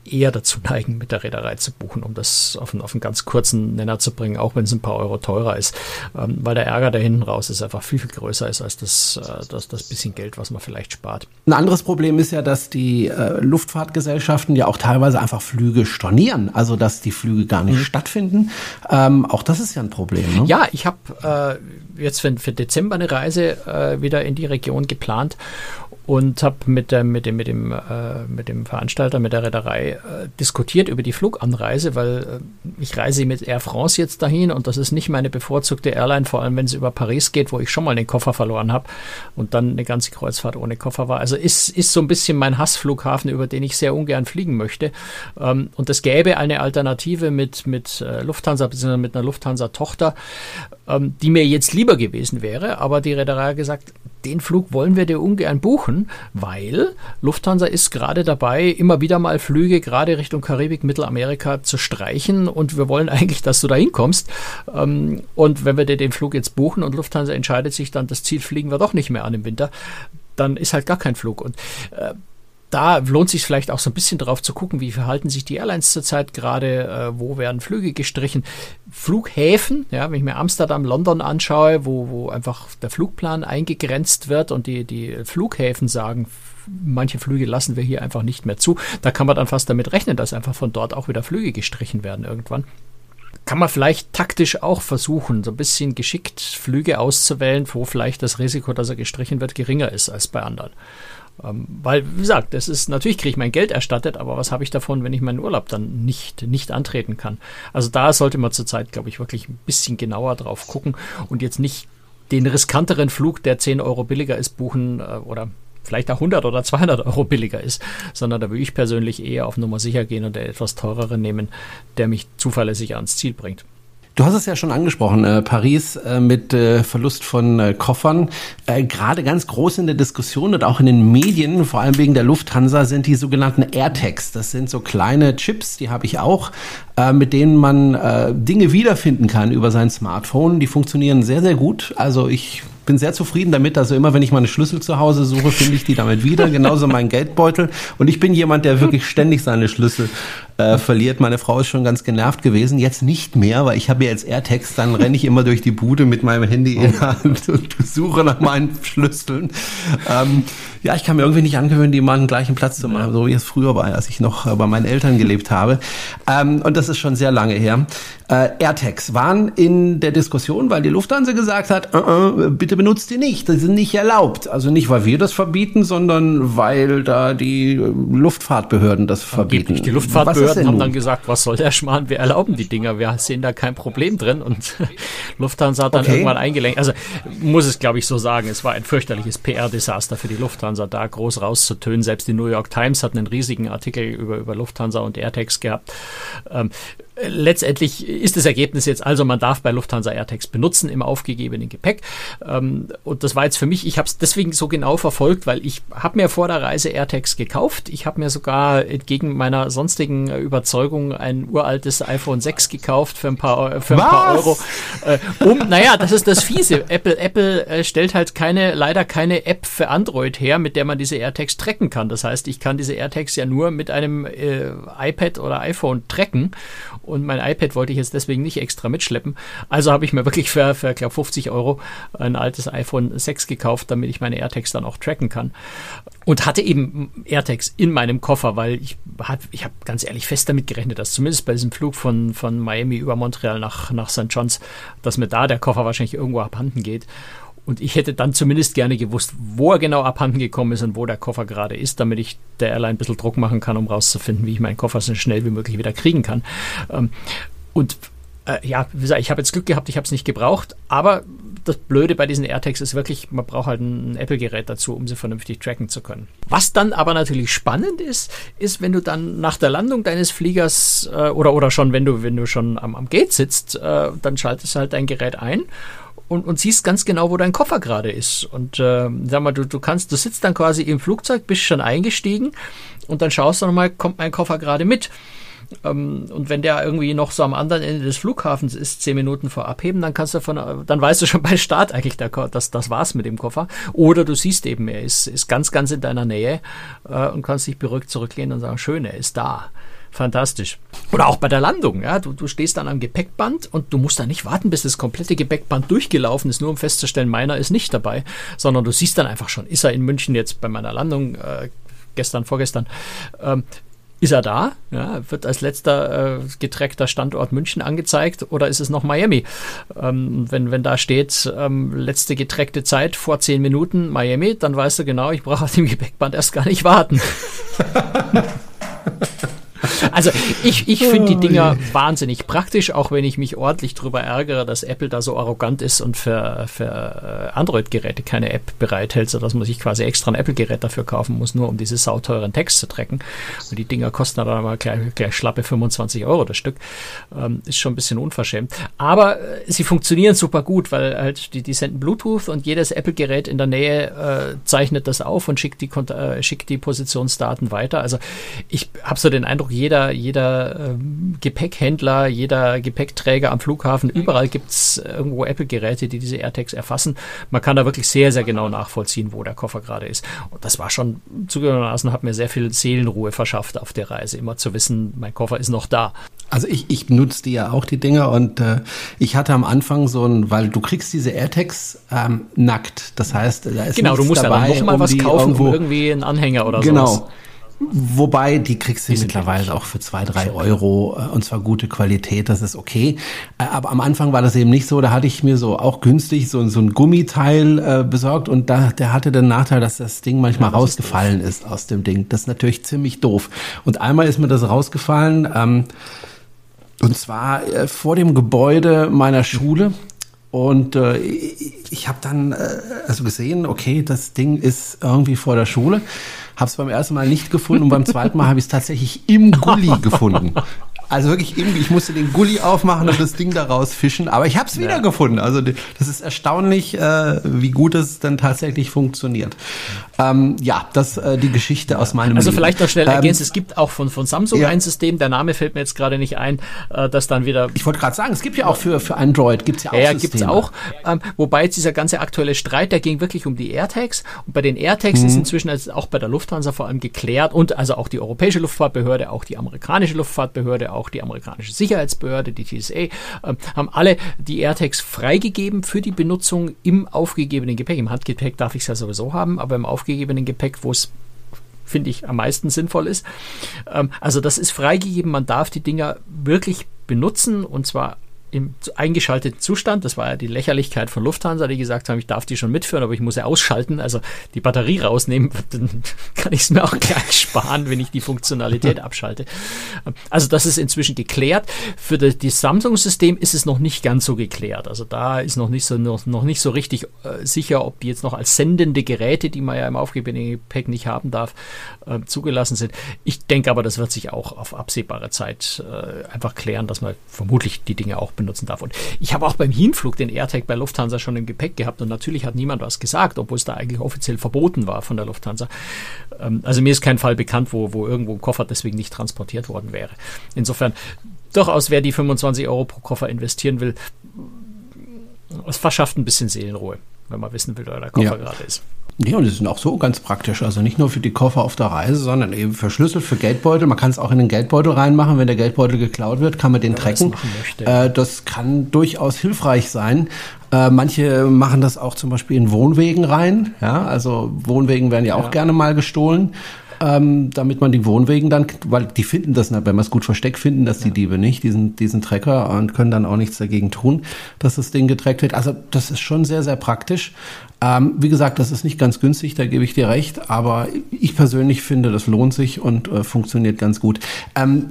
eher dazu neigen, mit der Reederei zu buchen, um das auf einen, auf einen ganz kurzen Nenner zu bringen, auch wenn es ein paar Euro teurer ist. Ähm, weil der Ärger da hinten raus ist einfach viel, viel größer ist als das, äh, das, das bisschen Geld, was man vielleicht spart. Ein anderes Problem ist ja, dass die äh, Luftfahrtgesellschaften ja auch teilweise einfach Flüge stornieren, also dass die Flüge gar nicht mhm. stattfinden. Ähm, auch das ist ja ein Problem. Ne? Ja, ich habe äh, jetzt für, für Dezember eine Reise äh, wieder in die Region geplant und habe mit, dem, mit, dem, mit, dem, äh, mit dem Veranstalter, mit der Reederei äh, diskutiert über die Fluganreise, weil äh, ich reise mit Air France jetzt dahin und das ist nicht meine bevorzugte Airline, vor allem wenn es über Paris geht, wo ich schon mal den Koffer verloren habe und dann eine ganze Kreuzfahrt ohne Koffer war. Also ist, ist so ein bisschen mein Hassflughafen, über den ich sehr ungern fliegen möchte. Ähm, und es gäbe eine Alternative mit, mit äh, Lufthansa, beziehungsweise mit einer Lufthansa-Tochter, ähm, die mir jetzt lieber gewesen wäre, aber die Reederei hat gesagt, den Flug wollen wir dir ungern buchen, weil Lufthansa ist gerade dabei, immer wieder mal Flüge gerade Richtung Karibik, Mittelamerika zu streichen und wir wollen eigentlich, dass du da hinkommst. Ähm, und wenn wir dir den Flug jetzt buchen und Lufthansa entscheidet sich dann, das Ziel fliegen wir doch nicht mehr an im Winter, dann ist halt gar kein Flug. Und äh, da lohnt sich vielleicht auch so ein bisschen drauf zu gucken, wie verhalten sich die Airlines zurzeit gerade, äh, wo werden Flüge gestrichen. Flughäfen, ja, wenn ich mir Amsterdam, London anschaue, wo, wo einfach der Flugplan eingegrenzt wird und die, die Flughäfen sagen, manche Flüge lassen wir hier einfach nicht mehr zu, da kann man dann fast damit rechnen, dass einfach von dort auch wieder Flüge gestrichen werden irgendwann kann man vielleicht taktisch auch versuchen, so ein bisschen geschickt Flüge auszuwählen, wo vielleicht das Risiko, dass er gestrichen wird, geringer ist als bei anderen. Ähm, weil, wie gesagt, das ist, natürlich kriege ich mein Geld erstattet, aber was habe ich davon, wenn ich meinen Urlaub dann nicht, nicht antreten kann? Also da sollte man zurzeit, glaube ich, wirklich ein bisschen genauer drauf gucken und jetzt nicht den riskanteren Flug, der 10 Euro billiger ist, buchen äh, oder vielleicht auch 100 oder 200 Euro billiger ist, sondern da würde ich persönlich eher auf Nummer sicher gehen und der etwas teurere nehmen, der mich zuverlässig ans Ziel bringt. Du hast es ja schon angesprochen, äh, Paris äh, mit äh, Verlust von äh, Koffern. Äh, Gerade ganz groß in der Diskussion und auch in den Medien, vor allem wegen der Lufthansa, sind die sogenannten AirTags. Das sind so kleine Chips, die habe ich auch, äh, mit denen man äh, Dinge wiederfinden kann über sein Smartphone. Die funktionieren sehr, sehr gut. Also ich bin sehr zufrieden damit. Also immer, wenn ich meine Schlüssel zu Hause suche, finde ich die damit wieder. Genauso mein Geldbeutel. Und ich bin jemand, der wirklich ständig seine Schlüssel äh, verliert. Meine Frau ist schon ganz genervt gewesen. Jetzt nicht mehr, weil ich habe ja jetzt AirTags. Dann renne ich immer durch die Bude mit meinem Handy in der Hand und suche nach meinen Schlüsseln. Ähm, ja, ich kann mir irgendwie nicht angewöhnen, die mal den gleichen Platz zu machen, so wie es früher war, als ich noch äh, bei meinen Eltern gelebt habe. Ähm, und das ist schon sehr lange her. Äh, AirTags waren in der Diskussion, weil die Lufthansa gesagt hat, uh -uh, bitte benutzt die nicht, die sind nicht erlaubt. Also nicht, weil wir das verbieten, sondern weil da die Luftfahrtbehörden das verbieten. Die Luftfahrtbehörden haben dann gesagt, was soll der Schmarrn, wir erlauben die Dinger, wir sehen da kein Problem drin und Lufthansa hat dann okay. irgendwann eingelenkt. Also muss es, glaube ich, so sagen, es war ein fürchterliches PR-Desaster für die Lufthansa, da groß rauszutönen. Selbst die New York Times hat einen riesigen Artikel über, über Lufthansa und AirTags gehabt. Ähm, letztendlich ist das Ergebnis jetzt also, man darf bei Lufthansa AirTags benutzen im aufgegebenen Gepäck. Ähm, und das war jetzt für mich, ich habe es deswegen so genau verfolgt, weil ich habe mir vor der Reise AirTags gekauft. Ich habe mir sogar entgegen meiner sonstigen Überzeugung ein uraltes iPhone 6 gekauft für ein paar, für ein paar Euro. Äh, um, naja, das ist das Fiese. Apple, Apple äh, stellt halt keine, leider keine App für Android her, mit der man diese AirTags tracken kann. Das heißt, ich kann diese AirTags ja nur mit einem äh, iPad oder iPhone tracken. Und mein iPad wollte ich jetzt deswegen nicht extra mitschleppen. Also habe ich mir wirklich für, für glaube 50 Euro ein altes iPhone 6 gekauft, damit ich meine AirTags dann auch tracken kann. Und hatte eben AirTags in meinem Koffer, weil ich habe ich hab ganz ehrlich fest damit gerechnet, dass zumindest bei diesem Flug von, von Miami über Montreal nach, nach St. John's, dass mir da der Koffer wahrscheinlich irgendwo abhanden geht. Und ich hätte dann zumindest gerne gewusst, wo er genau abhanden gekommen ist und wo der Koffer gerade ist, damit ich der Airline ein bisschen Druck machen kann, um rauszufinden, wie ich meinen Koffer so schnell wie möglich wieder kriegen kann. Ähm, und äh, ja, wie gesagt, ich habe jetzt Glück gehabt, ich habe es nicht gebraucht, aber das Blöde bei diesen AirTags ist wirklich, man braucht halt ein Apple-Gerät dazu, um sie vernünftig tracken zu können. Was dann aber natürlich spannend ist, ist, wenn du dann nach der Landung deines Fliegers äh, oder, oder schon, wenn du, wenn du schon am, am Gate sitzt, äh, dann schaltest du halt dein Gerät ein und, und siehst ganz genau, wo dein Koffer gerade ist. Und äh, sag mal, du, du kannst, du sitzt dann quasi im Flugzeug, bist schon eingestiegen und dann schaust du nochmal, kommt mein Koffer gerade mit. Ähm, und wenn der irgendwie noch so am anderen Ende des Flughafens ist, zehn Minuten vor Abheben, dann kannst du von, dann weißt du schon bei Start eigentlich, das, das war's mit dem Koffer. Oder du siehst eben, er ist, ist ganz, ganz in deiner Nähe äh, und kannst dich beruhigt zurücklehnen und sagen, schön, er ist da fantastisch. Oder auch bei der Landung, ja, du, du stehst dann am Gepäckband und du musst da nicht warten, bis das komplette Gepäckband durchgelaufen ist, nur um festzustellen, meiner ist nicht dabei, sondern du siehst dann einfach schon, ist er in München jetzt bei meiner Landung, äh, gestern, vorgestern, ähm, ist er da? Ja, wird als letzter äh, getrackter Standort München angezeigt oder ist es noch Miami? Ähm, wenn, wenn da steht, ähm, letzte getrackte Zeit vor zehn Minuten Miami, dann weißt du genau, ich brauche auf dem Gepäckband erst gar nicht warten. Also ich, ich finde die Dinger oh wahnsinnig praktisch, auch wenn ich mich ordentlich darüber ärgere, dass Apple da so arrogant ist und für, für äh, Android-Geräte keine App bereithält, sodass man sich quasi extra ein Apple-Gerät dafür kaufen muss, nur um diese sauteuren Text zu tracken. Und die Dinger kosten dann mal gleich, gleich schlappe 25 Euro das Stück. Ähm, ist schon ein bisschen unverschämt. Aber äh, sie funktionieren super gut, weil halt die, die senden Bluetooth und jedes Apple-Gerät in der Nähe äh, zeichnet das auf und schickt die, äh, schickt die Positionsdaten weiter. Also ich habe so den Eindruck, jeder, jeder ähm, Gepäckhändler, jeder Gepäckträger am Flughafen, überall gibt es irgendwo Apple-Geräte, die diese AirTags erfassen. Man kann da wirklich sehr, sehr genau nachvollziehen, wo der Koffer gerade ist. Und das war schon zugegebenermaßen, hat mir sehr viel Seelenruhe verschafft auf der Reise, immer zu wissen, mein Koffer ist noch da. Also ich, ich nutze die ja auch, die Dinger, und äh, ich hatte am Anfang so ein, weil du kriegst diese AirTags ähm, nackt. Das heißt, da ist Genau, du musst dabei, ja noch mal um was kaufen, irgendwo, um irgendwie einen Anhänger oder so. Genau. Sowas. Wobei, die kriegst du die mittlerweile auch für zwei, drei Euro äh, und zwar gute Qualität, das ist okay. Äh, aber am Anfang war das eben nicht so, da hatte ich mir so auch günstig so, so ein Gummiteil äh, besorgt und da, der hatte den Nachteil, dass das Ding manchmal ja, rausgefallen ist, ist, aus dem Ding. Das ist natürlich ziemlich doof. Und einmal ist mir das rausgefallen, ähm, und zwar äh, vor dem Gebäude meiner Schule. Und äh, ich habe dann äh, also gesehen, okay, das Ding ist irgendwie vor der Schule. Habe es beim ersten Mal nicht gefunden und beim zweiten Mal habe ich es tatsächlich im Gully gefunden. Also wirklich irgendwie, ich musste den Gully aufmachen und das Ding daraus fischen, aber ich habe es wiedergefunden. Also das ist erstaunlich, äh, wie gut es dann tatsächlich funktioniert. Ähm, ja, das äh, die Geschichte aus meinem Also Leben. vielleicht noch schnell ergänzt, ähm, es gibt auch von, von Samsung ja. ein System, der Name fällt mir jetzt gerade nicht ein, äh, das dann wieder... Ich wollte gerade sagen, es gibt ja auch für, für Android, gibt's ja auch Ja, ja gibt's auch. Ähm, wobei jetzt dieser ganze aktuelle Streit, der ging wirklich um die AirTags und bei den AirTags mhm. ist inzwischen also auch bei der Lufthansa vor allem geklärt und also auch die europäische Luftfahrtbehörde, auch die amerikanische Luftfahrtbehörde, auch die amerikanische Sicherheitsbehörde, die TSA, äh, haben alle die AirTags freigegeben für die Benutzung im aufgegebenen Gepäck. Im Handgepäck darf ich es ja sowieso haben, aber im aufgegebenen Gepäck, wo es finde ich am meisten sinnvoll ist. Ähm, also das ist freigegeben, man darf die Dinger wirklich benutzen und zwar im eingeschalteten Zustand. Das war ja die Lächerlichkeit von Lufthansa, die gesagt haben, ich darf die schon mitführen, aber ich muss ja ausschalten, also die Batterie rausnehmen, dann kann ich es mir auch gleich sparen, wenn ich die Funktionalität abschalte. Also das ist inzwischen geklärt. Für das, das Samsung-System ist es noch nicht ganz so geklärt. Also da ist noch nicht so, noch, noch nicht so richtig äh, sicher, ob die jetzt noch als sendende Geräte, die man ja im aufgegebenen Gepäck nicht haben darf, äh, zugelassen sind. Ich denke aber, das wird sich auch auf absehbare Zeit äh, einfach klären, dass man vermutlich die Dinge auch benutzen darf. Und ich habe auch beim Hinflug den AirTag bei Lufthansa schon im Gepäck gehabt und natürlich hat niemand was gesagt, obwohl es da eigentlich offiziell verboten war von der Lufthansa. Ähm, also mir ist kein Fall bekannt, wo, wo irgendwo ein Koffer deswegen nicht transportiert worden wäre. Insofern durchaus, wer die 25 Euro pro Koffer investieren will, es verschafft ein bisschen Seelenruhe, wenn man wissen will, wo der Koffer ja. gerade ist. Ja, und die sind auch so ganz praktisch. Also nicht nur für die Koffer auf der Reise, sondern eben für Schlüssel, für Geldbeutel. Man kann es auch in den Geldbeutel reinmachen. Wenn der Geldbeutel geklaut wird, kann man den ja, trecken. Das, äh, das kann durchaus hilfreich sein. Äh, manche machen das auch zum Beispiel in Wohnwegen rein. Ja, also Wohnwegen werden ja auch ja. gerne mal gestohlen ähm, damit man die Wohnwegen dann, weil die finden das, wenn man es gut versteckt, finden das die Diebe nicht, diesen, diesen Trecker und können dann auch nichts dagegen tun, dass das Ding getrackt wird. Also das ist schon sehr, sehr praktisch. Ähm, wie gesagt, das ist nicht ganz günstig, da gebe ich dir recht, aber ich persönlich finde, das lohnt sich und äh, funktioniert ganz gut. Ähm,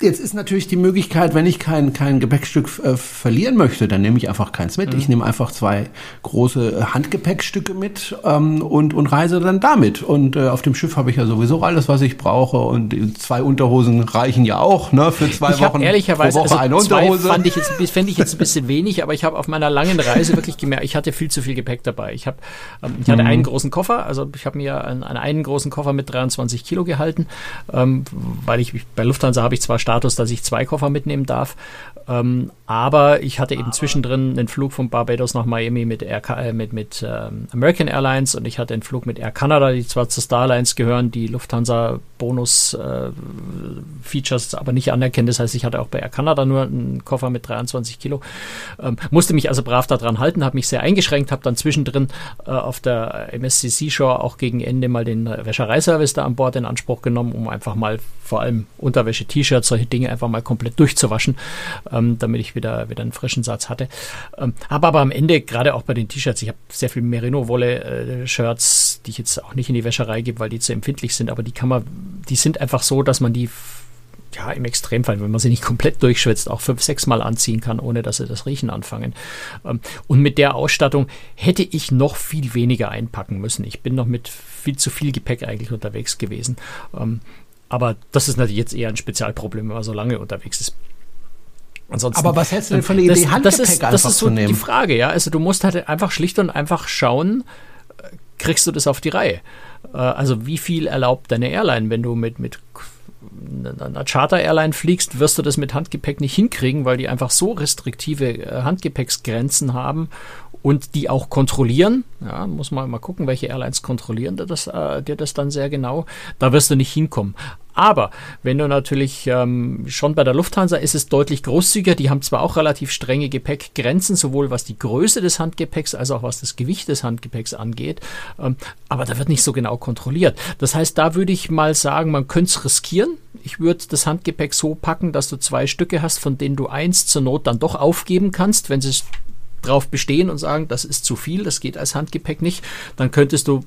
Jetzt ist natürlich die Möglichkeit, wenn ich kein, kein Gepäckstück äh, verlieren möchte, dann nehme ich einfach keins mit. Mhm. Ich nehme einfach zwei große äh, Handgepäckstücke mit ähm, und, und reise dann damit. Und äh, auf dem Schiff habe ich ja sowieso alles, was ich brauche. Und zwei Unterhosen reichen ja auch ne, für zwei ich Wochen. Ehrlicherweise, pro Woche also eine Unterhose. fand ich jetzt, fände ich jetzt ein bisschen wenig, aber ich habe auf meiner langen Reise wirklich gemerkt, ich hatte viel zu viel Gepäck dabei. Ich, hab, ähm, ich hatte mhm. einen großen Koffer, also ich habe mir einen, einen großen Koffer mit 23 Kilo gehalten, ähm, weil ich bei Lufthansa habe ich zwar Status, dass ich zwei Koffer mitnehmen darf. Ähm, aber ich hatte eben aber zwischendrin einen Flug von Barbados nach Miami mit, Air, äh, mit, mit ähm, American Airlines und ich hatte einen Flug mit Air Canada, die zwar zu Starlines gehören, die Lufthansa Bonus äh, Features aber nicht anerkennen. Das heißt, ich hatte auch bei Air Canada nur einen Koffer mit 23 Kilo. Ähm, musste mich also brav daran halten, habe mich sehr eingeschränkt, habe dann zwischendrin äh, auf der MSC Seashore auch gegen Ende mal den Wäschereiservice da an Bord in Anspruch genommen, um einfach mal vor allem Unterwäsche, T-Shirts, solche Dinge einfach mal komplett durchzuwaschen, ähm, damit ich wieder, wieder einen frischen Satz hatte. Ähm, habe aber am Ende, gerade auch bei den T-Shirts, ich habe sehr viel Merino-Wolle-Shirts, äh, die ich jetzt auch nicht in die Wäscherei gebe, weil die zu empfindlich sind, aber die kann man, die sind einfach so, dass man die ja, im Extremfall, wenn man sie nicht komplett durchschwitzt, auch fünf, sechs Mal anziehen kann, ohne dass sie das Riechen anfangen. Ähm, und mit der Ausstattung hätte ich noch viel weniger einpacken müssen. Ich bin noch mit viel zu viel Gepäck eigentlich unterwegs gewesen. Ähm, aber das ist natürlich jetzt eher ein Spezialproblem, wenn man so lange unterwegs ist. Ansonsten, Aber was hältst du denn von der Idee, das, Handgepäck das ist, das ist so die Frage, ja. Also du musst halt einfach schlicht und einfach schauen, äh, kriegst du das auf die Reihe? Äh, also wie viel erlaubt deine Airline, wenn du mit, mit einer Charter-Airline fliegst, wirst du das mit Handgepäck nicht hinkriegen, weil die einfach so restriktive äh, Handgepäcksgrenzen haben und die auch kontrollieren. Ja, muss man mal gucken, welche Airlines kontrollieren dir das, äh, dir das dann sehr genau. Da wirst du nicht hinkommen. Aber wenn du natürlich ähm, schon bei der Lufthansa ist es deutlich großzügiger. Die haben zwar auch relativ strenge Gepäckgrenzen, sowohl was die Größe des Handgepäcks als auch was das Gewicht des Handgepäcks angeht. Ähm, aber da wird nicht so genau kontrolliert. Das heißt, da würde ich mal sagen, man könnte es riskieren. Ich würde das Handgepäck so packen, dass du zwei Stücke hast, von denen du eins zur Not dann doch aufgeben kannst, wenn sie drauf bestehen und sagen, das ist zu viel, das geht als Handgepäck nicht, dann könntest du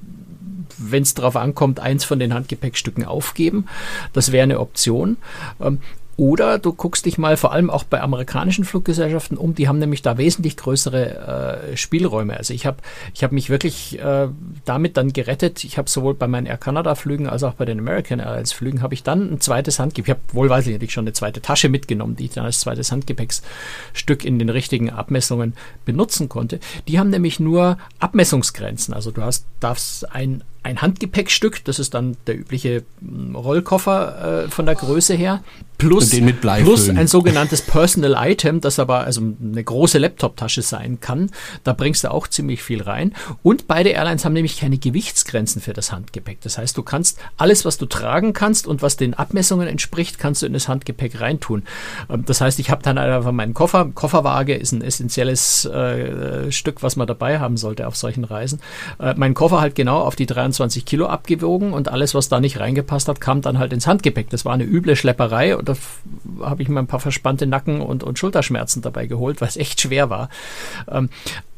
wenn es darauf ankommt, eins von den Handgepäckstücken aufgeben. Das wäre eine Option. Ähm, oder du guckst dich mal vor allem auch bei amerikanischen Fluggesellschaften um, die haben nämlich da wesentlich größere äh, Spielräume. Also ich habe ich hab mich wirklich äh, damit dann gerettet. Ich habe sowohl bei meinen Air Canada Flügen als auch bei den American Airlines Flügen habe ich dann ein zweites Handgepäck. Ich habe wohlweislich schon eine zweite Tasche mitgenommen, die ich dann als zweites Handgepäcksstück in den richtigen Abmessungen benutzen konnte. Die haben nämlich nur Abmessungsgrenzen. Also du hast darfst ein ein Handgepäckstück, das ist dann der übliche hm, Rollkoffer äh, von der Größe her, plus, plus ein sogenanntes Personal Item, das aber also eine große Laptoptasche sein kann. Da bringst du auch ziemlich viel rein. Und beide Airlines haben nämlich keine Gewichtsgrenzen für das Handgepäck. Das heißt, du kannst alles, was du tragen kannst und was den Abmessungen entspricht, kannst du in das Handgepäck reintun. Ähm, das heißt, ich habe dann einfach meinen Koffer. Kofferwaage ist ein essentielles äh, Stück, was man dabei haben sollte auf solchen Reisen. Äh, mein Koffer halt genau auf die 23 Kilo abgewogen und alles, was da nicht reingepasst hat, kam dann halt ins Handgepäck. Das war eine üble Schlepperei und da habe ich mir ein paar verspannte Nacken und, und Schulterschmerzen dabei geholt, weil es echt schwer war. Ähm,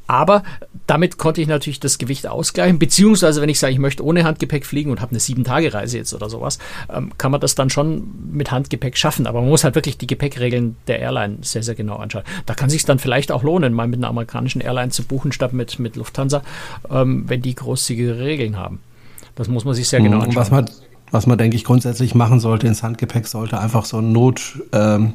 aber damit konnte ich natürlich das Gewicht ausgleichen, beziehungsweise wenn ich sage, ich möchte ohne Handgepäck fliegen und habe eine Sieben-Tage-Reise jetzt oder sowas, ähm, kann man das dann schon mit Handgepäck schaffen. Aber man muss halt wirklich die Gepäckregeln der Airline sehr, sehr genau anschauen. Da kann sich dann vielleicht auch lohnen, mal mit einer amerikanischen Airline zu buchen, statt mit, mit Lufthansa, ähm, wenn die großzügige Regeln haben. Das muss man sich sehr genau anschauen. Was man, was man denke ich, grundsätzlich machen sollte ins Handgepäck, sollte einfach so ein Not... Ähm,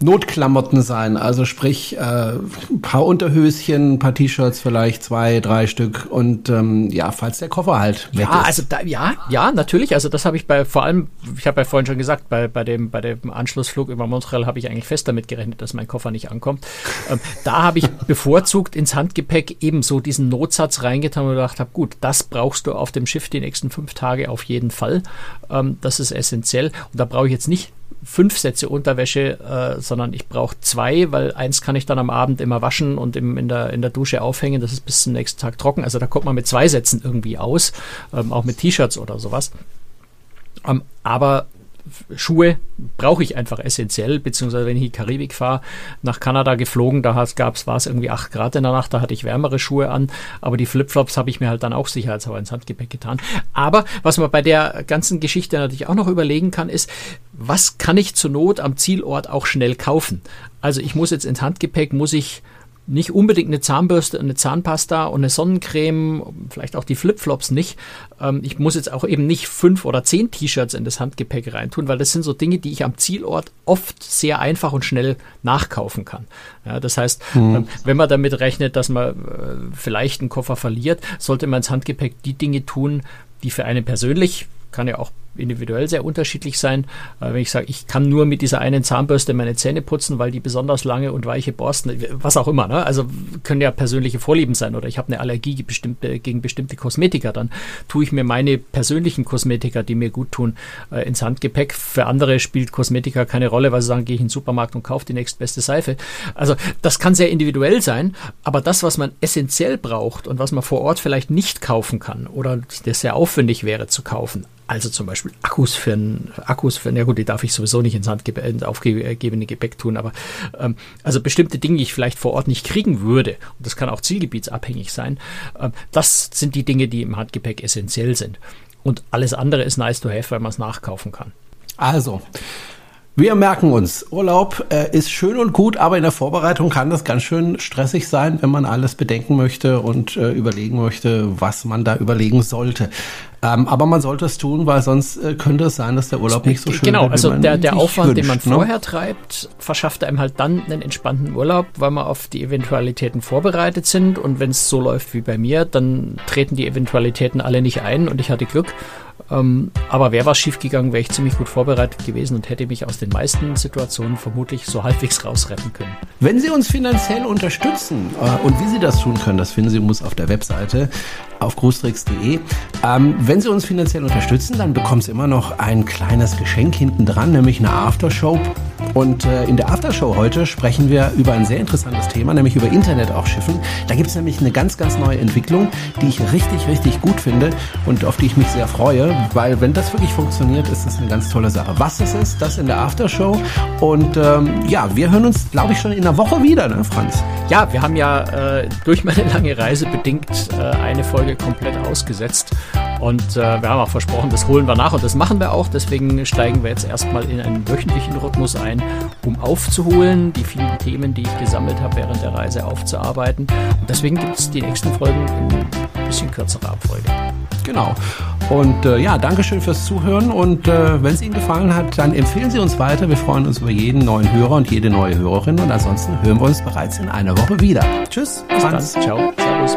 Notklamotten sein. Also sprich, äh, ein paar Unterhöschen, ein paar T-Shirts vielleicht, zwei, drei Stück und ähm, ja, falls der Koffer halt weg ja, ist. Also da, ja, ja, natürlich. Also das habe ich bei vor allem, ich habe ja vorhin schon gesagt, bei, bei, dem, bei dem Anschlussflug über Montreal habe ich eigentlich fest damit gerechnet, dass mein Koffer nicht ankommt. Ähm, da habe ich bevorzugt ins Handgepäck ebenso diesen Notsatz reingetan und gedacht habe, gut, das brauchst du auf dem Schiff die nächsten fünf Tage auf jeden Fall. Ähm, das ist essentiell. Und da brauche ich jetzt nicht fünf Sätze Unterwäsche, äh, sondern ich brauche zwei, weil eins kann ich dann am Abend immer waschen und im, in, der, in der Dusche aufhängen. Das ist bis zum nächsten Tag trocken. Also da kommt man mit zwei Sätzen irgendwie aus, ähm, auch mit T-Shirts oder sowas. Ähm, aber Schuhe brauche ich einfach essentiell, beziehungsweise wenn ich in die Karibik fahre, nach Kanada geflogen, da gab es, war es irgendwie 8 Grad in der Nacht, da hatte ich wärmere Schuhe an, aber die Flipflops habe ich mir halt dann auch sicherheitshalber ins Handgepäck getan. Aber was man bei der ganzen Geschichte natürlich auch noch überlegen kann, ist, was kann ich zur Not am Zielort auch schnell kaufen? Also ich muss jetzt ins Handgepäck, muss ich nicht unbedingt eine Zahnbürste, eine Zahnpasta und eine Sonnencreme, vielleicht auch die Flipflops nicht. Ähm, ich muss jetzt auch eben nicht fünf oder zehn T-Shirts in das Handgepäck reintun, weil das sind so Dinge, die ich am Zielort oft sehr einfach und schnell nachkaufen kann. Ja, das heißt, mhm. ähm, wenn man damit rechnet, dass man äh, vielleicht einen Koffer verliert, sollte man ins Handgepäck die Dinge tun, die für einen persönlich kann ja auch individuell sehr unterschiedlich sein. Äh, wenn ich sage, ich kann nur mit dieser einen Zahnbürste meine Zähne putzen, weil die besonders lange und weiche Borsten, was auch immer, ne? also können ja persönliche Vorlieben sein oder ich habe eine Allergie bestimmte, gegen bestimmte Kosmetika, dann tue ich mir meine persönlichen Kosmetika, die mir gut tun, äh, ins Handgepäck. Für andere spielt Kosmetika keine Rolle, weil sie sagen, gehe ich in den Supermarkt und kaufe die nächstbeste Seife. Also das kann sehr individuell sein, aber das, was man essentiell braucht und was man vor Ort vielleicht nicht kaufen kann oder das sehr aufwendig wäre zu kaufen, also zum Beispiel Akkus für ein, Akkus für, ja gut, die darf ich sowieso nicht ins handgegebene aufgegebene Gepäck tun, aber ähm, also bestimmte Dinge, die ich vielleicht vor Ort nicht kriegen würde, und das kann auch zielgebietsabhängig sein, ähm, das sind die Dinge, die im Handgepäck essentiell sind. Und alles andere ist nice to have, weil man es nachkaufen kann. Also, wir merken uns, Urlaub äh, ist schön und gut, aber in der Vorbereitung kann das ganz schön stressig sein, wenn man alles bedenken möchte und äh, überlegen möchte, was man da überlegen sollte. Ähm, aber man sollte es tun, weil sonst äh, könnte es sein, dass der Urlaub nicht so schön genau, wird. Genau, also der, der Aufwand, wünscht, den man ne? vorher treibt, verschafft einem halt dann einen entspannten Urlaub, weil wir auf die Eventualitäten vorbereitet sind. Und wenn es so läuft wie bei mir, dann treten die Eventualitäten alle nicht ein und ich hatte Glück ähm, aber wäre was schiefgegangen, wäre ich ziemlich gut vorbereitet gewesen und hätte mich aus den meisten Situationen vermutlich so halbwegs rausretten können. Wenn Sie uns finanziell unterstützen äh, und wie Sie das tun können, das finden Sie uns auf der Webseite auf großtricks.de. Ähm, wenn Sie uns finanziell unterstützen, dann bekommen Sie immer noch ein kleines Geschenk hinten dran, nämlich eine Aftershow. Und äh, in der Aftershow heute sprechen wir über ein sehr interessantes Thema, nämlich über Internet auf Schiffen. Da gibt es nämlich eine ganz, ganz neue Entwicklung, die ich richtig, richtig gut finde und auf die ich mich sehr freue, weil wenn das wirklich funktioniert, ist das eine ganz tolle Sache. Was es ist, das in der Aftershow. Und ähm, ja, wir hören uns, glaube ich, schon in einer Woche wieder, ne, Franz? Ja, wir haben ja äh, durch meine lange Reise bedingt äh, eine Folge komplett ausgesetzt. Und äh, wir haben auch versprochen, das holen wir nach und das machen wir auch. Deswegen steigen wir jetzt erstmal in einen wöchentlichen Rhythmus ein, um aufzuholen, die vielen Themen, die ich gesammelt habe, während der Reise aufzuarbeiten. Und deswegen gibt es die nächsten Folgen in ein bisschen kürzerer Abfolge. Genau. Und äh, ja, Dankeschön fürs Zuhören. Und äh, wenn es Ihnen gefallen hat, dann empfehlen Sie uns weiter. Wir freuen uns über jeden neuen Hörer und jede neue Hörerin. Und ansonsten hören wir uns bereits in einer Woche wieder. Tschüss. Bis. Dann. Ciao. Servus.